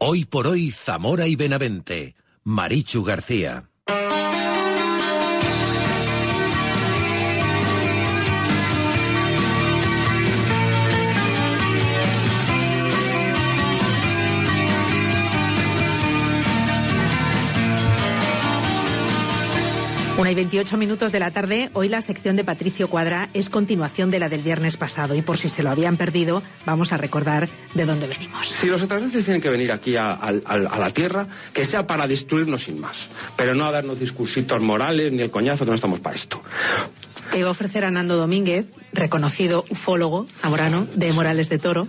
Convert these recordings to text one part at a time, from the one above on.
Hoy por hoy, Zamora y Benavente. Marichu García. Una y 28 minutos de la tarde, hoy la sección de Patricio Cuadra es continuación de la del viernes pasado y por si se lo habían perdido, vamos a recordar de dónde venimos. Si los extraterrestres tienen que venir aquí a, a- a- a la Tierra, que sea para destruirnos sin más, pero no a darnos discursitos morales ni el coñazo que no estamos para esto. Te iba a ofrecer a Nando Domínguez, reconocido ufólogo zamorano de Morales de Toro.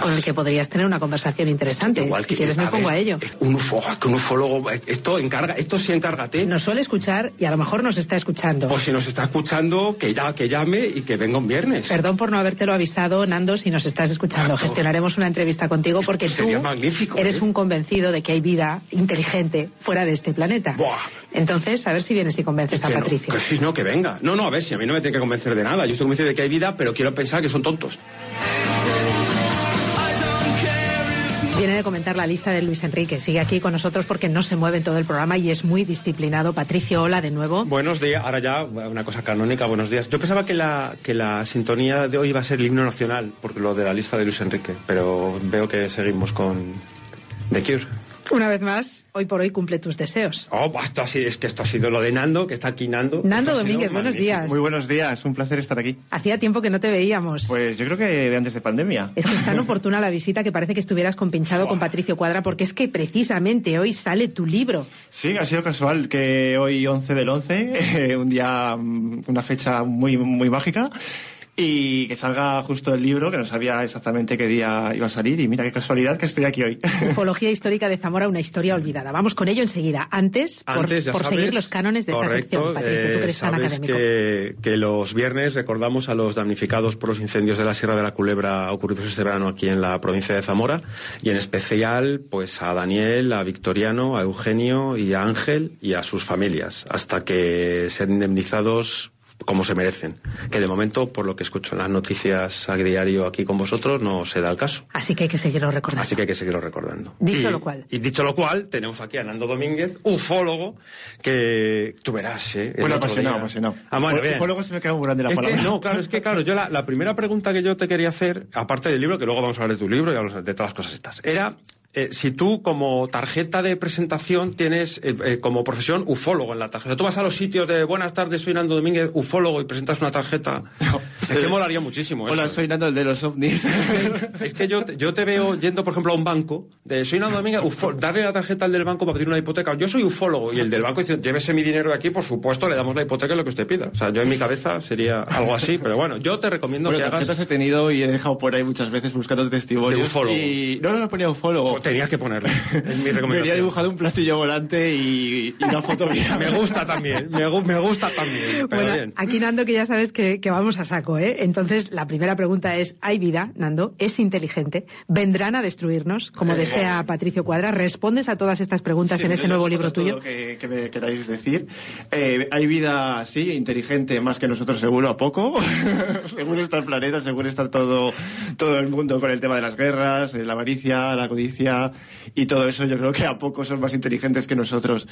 Con el que podrías tener una conversación interesante. Igual si que- quieres me pongo ver, a ello. Un que un ufólogo, esto encarga, esto sí encárgate. Nos suele escuchar y a lo mejor nos está escuchando. Pues si nos está escuchando, que ya, que llame y que venga un viernes. Perdón por no habértelo avisado, Nando, si nos estás escuchando. Gestionaremos una entrevista contigo porque Sería tú magnífico, eres ¿eh? un convencido de que hay vida inteligente fuera de este planeta. Buah. Entonces, a ver si vienes y convences a Que no, que sí, no, que venga. No, no, a ver, si a mí no me tiene que convencer de nada. Yo estoy convencido de que hay vida, pero quiero pensar que son tontos. Viene de comentar la lista de Luis Enrique. Sigue aquí con nosotros porque no se mueve en todo el programa y es muy disciplinado. Patricio, hola de nuevo. Buenos días, ahora ya una cosa canónica, buenos días. Yo pensaba que la, que la sintonía de hoy iba a ser el himno nacional, porque lo de la lista de Luis Enrique, pero veo que seguimos con The Cure. Una vez más, hoy por hoy cumple tus deseos. Oh, pues esto ha sido, es que esto ha sido lo de Nando, que está aquí Nando. Nando Domínguez, buenos magnífico. días. Muy buenos días, un placer estar aquí. Hacía tiempo que no te veíamos. Pues yo creo que de antes de pandemia. Es que es tan oportuna la visita que parece que estuvieras compinchado con Patricio Cuadra porque es que precisamente hoy sale tu libro. Sí, ha sido casual que hoy 11 del 11, eh, un día, mm, una fecha muy, muy mágica, y que salga justo el libro, que no sabía exactamente qué día iba a salir, y mira qué casualidad que estoy aquí hoy. Ufología histórica de Zamora, una historia olvidada. Vamos con ello enseguida. Antes, por, Antes, ya por sabes, seguir los cánones de esta correcto, sección, Patricio, tú que eh, eres tan sabes académico. Que, que los viernes recordamos a los damnificados por los incendios de la Sierra de la Culebra ocurridos este verano aquí en la provincia de Zamora y en especial pues a Daniel, a Victoriano, a Eugenio y a Ángel y a sus familias hasta que sean indemnizados como se merecen. Que de momento, por lo que escucho en las noticias a diario aquí con vosotros, no se da el caso. Así que hay que seguirlo recordando. Así que hay que seguirlo recordando. Dicho Y- lo cual. Y dicho lo cual, tenemos aquí a Nando Domínguez, ufólogo, que tú verás, ¿eh? El Bueno, apasionado, día- apasionado. Ah, bueno, bien. Luego se me queda muy grande la Es que, palabra. no, claro, es que claro, yo la, la primera pregunta que yo te quería hacer, aparte del libro, que luego vamos a hablar de tu libro y de todas las cosas estas, era eh, si tú como tarjeta de presentación tienes eh, eh, como profesión ufólogo en la tarjeta. Tú vas a los sitios de buenas tardes, soy Nando Domínguez, ufólogo, y presentas una tarjeta. Es que molaría muchísimo Hola, eso. soy Nando, el de los ovnis. Es que yo, te- yo te veo yendo, por ejemplo, a un banco, de soy Nando Domínguez, ufo- darle la tarjeta al del banco para pedir una hipoteca. Yo soy ufólogo y el del banco dice, llévese mi dinero de aquí, por supuesto, le damos la hipoteca y lo que usted pida. O sea, yo en mi cabeza sería algo así, pero bueno, yo te recomiendo bueno, que hagas... tarjetas he tenido y he dejado por ahí muchas veces buscando testimonios. De ufólogo. Y... No, no, no ponía ufólogo. Pues Tenías que ponerlo. Es mi recomendación. dibujado un platillo volante y, y una foto mía. Me gusta también, me, me gusta también. Pero Bueno, bien. aquí Nando, que ya sabes que, que vamos a saco, ¿eh? Entonces, la primera pregunta es, ¿hay vida, Nando? ¿Es inteligente? ¿Vendrán a destruirnos, como Eh, desea Patricio Cuadra? ¿Respondes a todas estas preguntas Sí, en ese nuevo libro todo tuyo? que, que me queráis decir. Eh, hay vida, sí, inteligente, más que nosotros seguro a poco. seguro está el planeta, seguro está todo, todo el mundo con el tema de las guerras, la avaricia, la codicia y todo eso. Yo creo que a poco son más inteligentes que nosotros.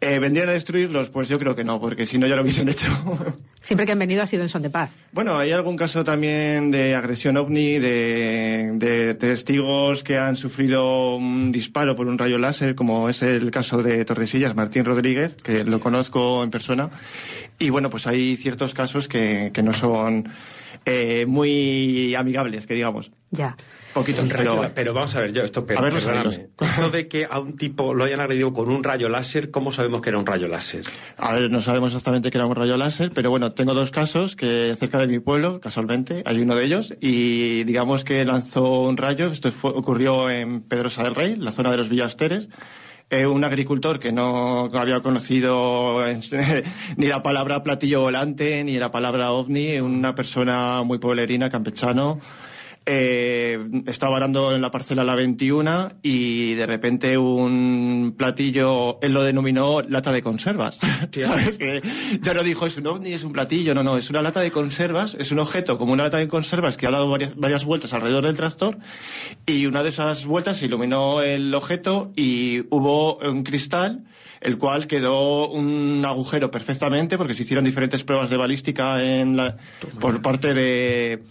Eh, ¿Vendrían a destruirlos? Pues yo creo que no, porque si no ya lo hubiesen hecho. Siempre que han venido ha sido en son de paz. Bueno, hay algún caso también de agresión ovni, de, de testigos que han sufrido un disparo por un rayo láser, como es el caso de Tordesillas, Martín Rodríguez, que lo conozco en persona. Y bueno, pues hay ciertos casos que, que no son eh, muy amigables, que digamos. Ya. Poquitos, pero, pero vamos a ver, yo esto, pero, A ver esto de que a un tipo lo hayan agredido con un rayo láser, ¿cómo sabemos que era un rayo láser? A ver, no sabemos exactamente que era un rayo láser, pero bueno, tengo dos casos que cerca de mi pueblo, casualmente, hay uno de ellos, y digamos que lanzó un rayo, esto fue- ocurrió en Pedrosa del Rey, la zona de los Villasteres, eh, un agricultor que no había conocido ni la palabra platillo volante, ni la palabra ovni, una persona muy pueblerina, campechano, eh, estaba arando en la parcela la 21 y de repente un platillo, él lo denominó lata de conservas. ¿Sabes? Que ya no dijo es un ovni, es un platillo, no, no, es una lata de conservas, es un objeto como una lata de conservas que ha dado varias, varias vueltas alrededor del tractor y una de esas vueltas iluminó el objeto y hubo un cristal el cual quedó un agujero perfectamente porque se hicieron diferentes pruebas de balística en la- por parte de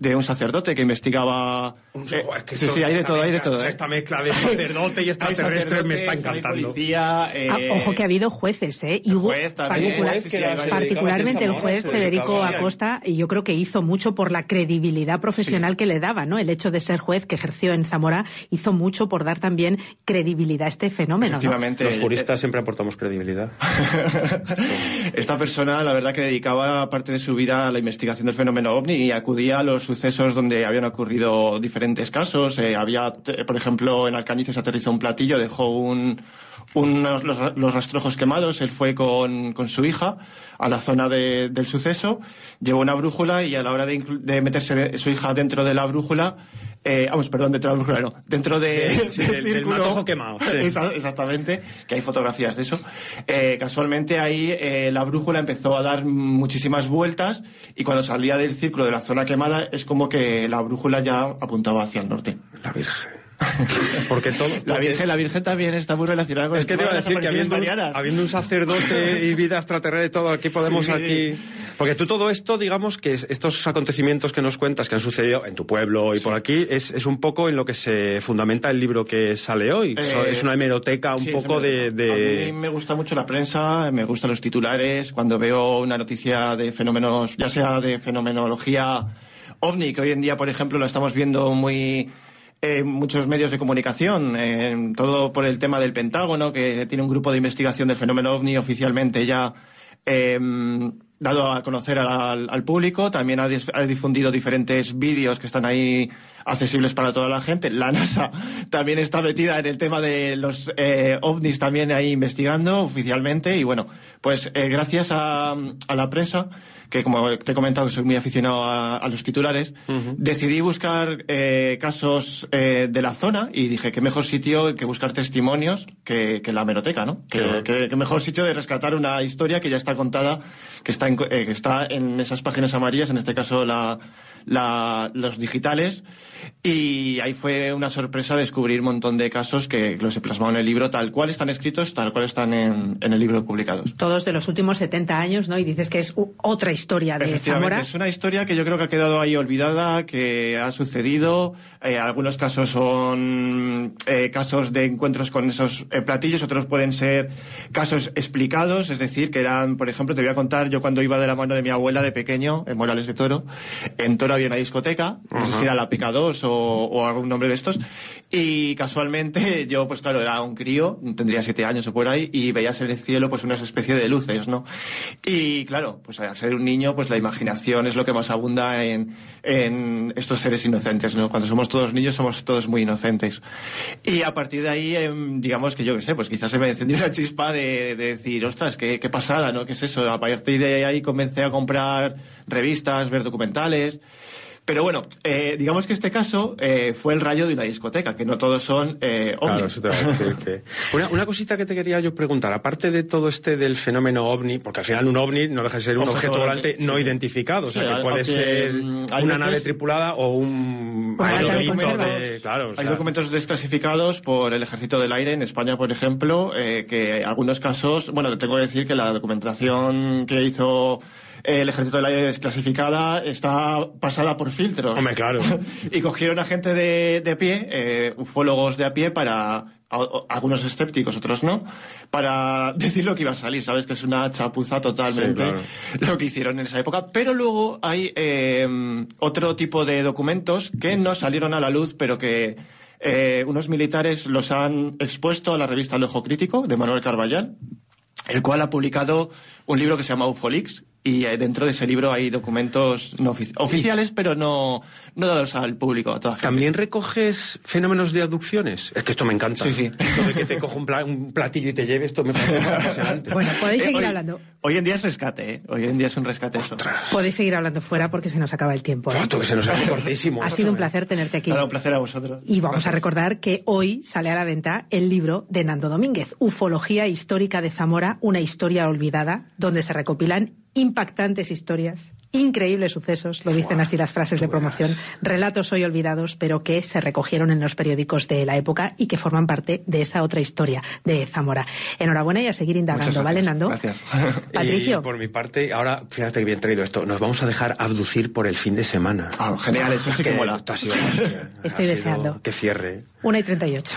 de un sacerdote que investigaba eh, es que sí, sí, hay de esta todo, hay de mezcla- todo. ¿eh? Esta mezcla de sacerdote y extraterrestre me está encantando. policía, eh, Ah, ojo que ha habido jueces, ¿eh? Y hubo juez también, particular- sí, sí, hay varios. particularmente el juez Federico Acosta, y yo creo que hizo mucho por la credibilidad profesional que le daba, ¿no? El hecho de ser juez que ejerció en Zamora hizo mucho por dar también credibilidad a este fenómeno. ¿no? Efectivamente. Los juristas siempre aportamos credibilidad. Esta persona, la verdad, que dedicaba parte de su vida a la investigación del fenómeno ovni y acudía a los sucesos donde habían ocurrido diferentes casos. Eh, había, por ejemplo, en Alcañices aterrizó un platillo, dejó un, unos, los, rastrojos quemados. Él fue con, con su hija a la zona de- del suceso, llevó una brújula y a la hora de, de meterse de- su hija dentro de la brújula, eh, vamos, perdón, dentro de la brújula, no, dentro de, Sí, del- del matojo quemado, sí. Exactamente, que hay fotografías de eso. Eh, casualmente ahí eh, la brújula empezó a dar muchísimas vueltas y cuando salía del círculo de la zona quemada es como que la brújula ya apuntaba hacia el norte. La Virgen. Porque todo. La Virgen, la Virgen también está muy relacionada con Es el que te iba a decir que habiendo, un sacerdote y vida extraterrestre y todo, aquí podemos Sí. aquí... Porque tú todo esto, digamos que es- estos acontecimientos que nos cuentas que han sucedido en tu pueblo y por aquí, es, es un poco en lo que se fundamenta el libro que sale hoy. Eh, es una hemeroteca un Sí, poco de... A mí me gusta mucho la prensa, me gustan los titulares. Cuando veo una noticia de fenómenos, ya sea de fenomenología ovni, que hoy en día, por ejemplo, lo estamos viendo muy en muchos medios de comunicación, todo por el tema del Pentágono, que tiene un grupo de investigación del fenómeno ovni oficialmente ya em, dado a conocer al, al público. También ha, difundido diferentes vídeos que están ahí accesibles para toda la gente. La NASA también está metida en el tema de los eh, ovnis, también ahí investigando oficialmente. Y bueno, pues eh, gracias a, a la prensa, que como te he comentado que soy muy aficionado a, a los titulares, decidí buscar eh, casos eh, de la zona y dije, qué mejor sitio que buscar testimonios que, que la meroteca, ¿no? Que, Claro. que- qué mejor sitio de rescatar una historia que ya está contada, que está en, eh, que está en esas páginas amarillas, en este caso la, la- los digitales. Y ahí fue una sorpresa descubrir un montón de casos que los he plasmado en el libro, tal cual están escritos, tal cual están en, en el libro publicados. Todos de los últimos 70 años, ¿no? Y dices que es otra historia de Efectivamente, Zamora. es una historia que yo creo que ha quedado ahí olvidada, que ha sucedido. Eh, algunos casos son eh, casos de encuentros con esos eh, platillos, otros pueden ser casos explicados, es decir, que eran, por ejemplo, te voy a contar, yo cuando iba de la mano de mi abuela de pequeño, en Morales de Toro, en Toro había una discoteca, no sé si era la Pica2 o, o algún nombre de estos, y casualmente yo, pues claro, era un crío, tendría siete años o por ahí, y veías en el cielo pues una especie de luces, ¿no? Y claro, pues al ser un niño, pues la imaginación es lo que más abunda en, estos seres inocentes, ¿no? Cuando somos todos niños somos todos muy inocentes. Y a partir de ahí, em, digamos que yo qué sé, pues quizás se me encendió una chispa de, de decir, ostras, qué, qué pasada, ¿no? ¿Qué es eso? A partir de ahí comencé a comprar revistas, ver documentales. Pero bueno, eh, digamos que este caso eh, fue el rayo de una discoteca, que no todos son eh, ovnis. Claro, eso te va a decir que... Una, una cosita que te quería yo preguntar, aparte de todo este del fenómeno ovni, porque al final un ovni no deja de ser un Objeto objeto volante no sí. identificado, o sea, que puede ser mm, hay una veces- nave tripulada o un aerolito de... Claro, o Hay documentos desclasificados por el Ejército del Aire en España, por ejemplo, eh, que algunos casos, bueno, tengo que decir que la documentación que hizo el Ejército del Aire desclasificada está pasada por filtros. Hombre, claro. y cogieron a gente de, de pie, eh, ufólogos de a pie, para algunos escépticos, otros no, para decir lo que iba a salir. Sabes que es una chapuza totalmente lo que hicieron en esa época. Pero luego hay em, otro tipo de documentos que no salieron a la luz, pero que eh, unos militares los han expuesto a la revista El Ojo Crítico de Manuel Carballal, el cual ha publicado un libro que se llama Ufolix, y eh, dentro de ese libro hay documentos no oficiales, pero no, no dados al público, a toda gente. ¿También recoges fenómenos de abducciones? Es que esto me encanta. Sí, sí. Esto de que te cojo un, platillo y te lleve, esto me parece apasionante. Bueno, podéis Eh, seguir hoy- hablando. Hoy en día es rescate, ¿eh? Hoy en día es un rescate eso. Podéis seguir hablando fuera porque se nos acaba el tiempo. ¿eh? Que se nos hace cortísimo. Ha sido un placer tenerte aquí. Nada, un placer a vosotros. Y vamos a recordar que hoy sale a la venta el libro de Nando Domínguez, Ufología Histórica de Zamora, una historia olvidada, donde se recopilan impactantes historias, increíbles sucesos, lo dicen así las frases de promoción, relatos hoy olvidados, pero que se recogieron en los periódicos de la época y que forman parte de esa otra historia de Zamora. Enhorabuena y a seguir indagando, ¿vale, Nando? Gracias. Patricio. Por mi parte, ahora, fíjate que bien traído esto, nos vamos a dejar abducir por el fin de semana. Ah, genial, eso sí que mola. Estoy deseando. que cierre. Una y 38.